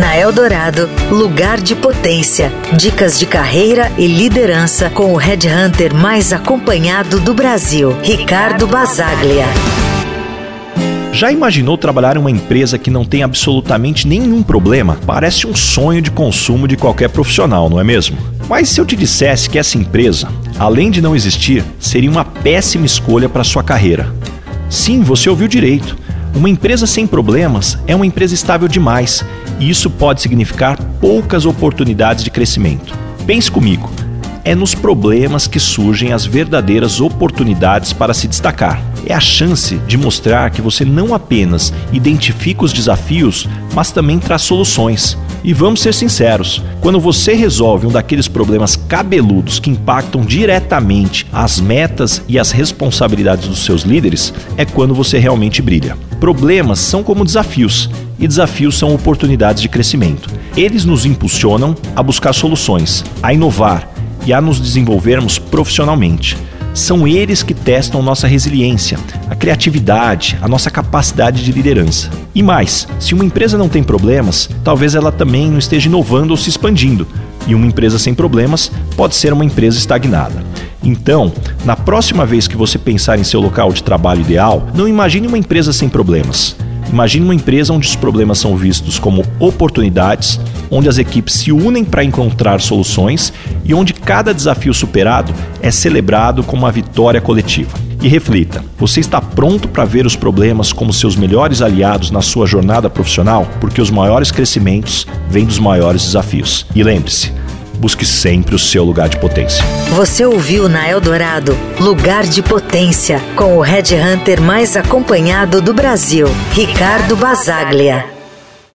Na Eldorado, lugar de potência. Dicas de carreira e liderança com o headhunter mais acompanhado do Brasil, Ricardo Basaglia. Já imaginou trabalhar em uma empresa que não tem absolutamente nenhum problema? Parece um sonho de consumo de qualquer profissional, não é mesmo? Mas se eu te dissesse que essa empresa, além de não existir, seria uma péssima escolha para sua carreira? Sim, você ouviu direito. Uma empresa sem problemas é uma empresa estável demais e isso pode significar poucas oportunidades de crescimento. Pense comigo, é nos problemas que surgem as verdadeiras oportunidades para se destacar. É a chance de mostrar que você não apenas identifica os desafios, mas também traz soluções. E vamos ser sinceros: quando você resolve um daqueles problemas cabeludos que impactam diretamente as metas e as responsabilidades dos seus líderes, é quando você realmente brilha. Problemas são como desafios, e desafios são oportunidades de crescimento. Eles nos impulsionam a buscar soluções, a inovar e a nos desenvolvermos profissionalmente. São eles que testam nossa resiliência, a criatividade, a nossa capacidade de liderança. E mais, se uma empresa não tem problemas, talvez ela também não esteja inovando ou se expandindo. E uma empresa sem problemas pode ser uma empresa estagnada. Então, na próxima vez que você pensar em seu local de trabalho ideal, não imagine uma empresa sem problemas. Imagine uma empresa onde os problemas são vistos como oportunidades, onde as equipes se unem para encontrar soluções e onde cada desafio superado é celebrado como uma vitória coletiva. E reflita: você está pronto para ver os problemas como seus melhores aliados na sua jornada profissional? Porque os maiores crescimentos vêm dos maiores desafios. E lembre-se, busque sempre o seu lugar de potência. Você ouviu na Eldorado Lugar de Potência com o Red Hunter mais acompanhado do Brasil, Ricardo Basaglia.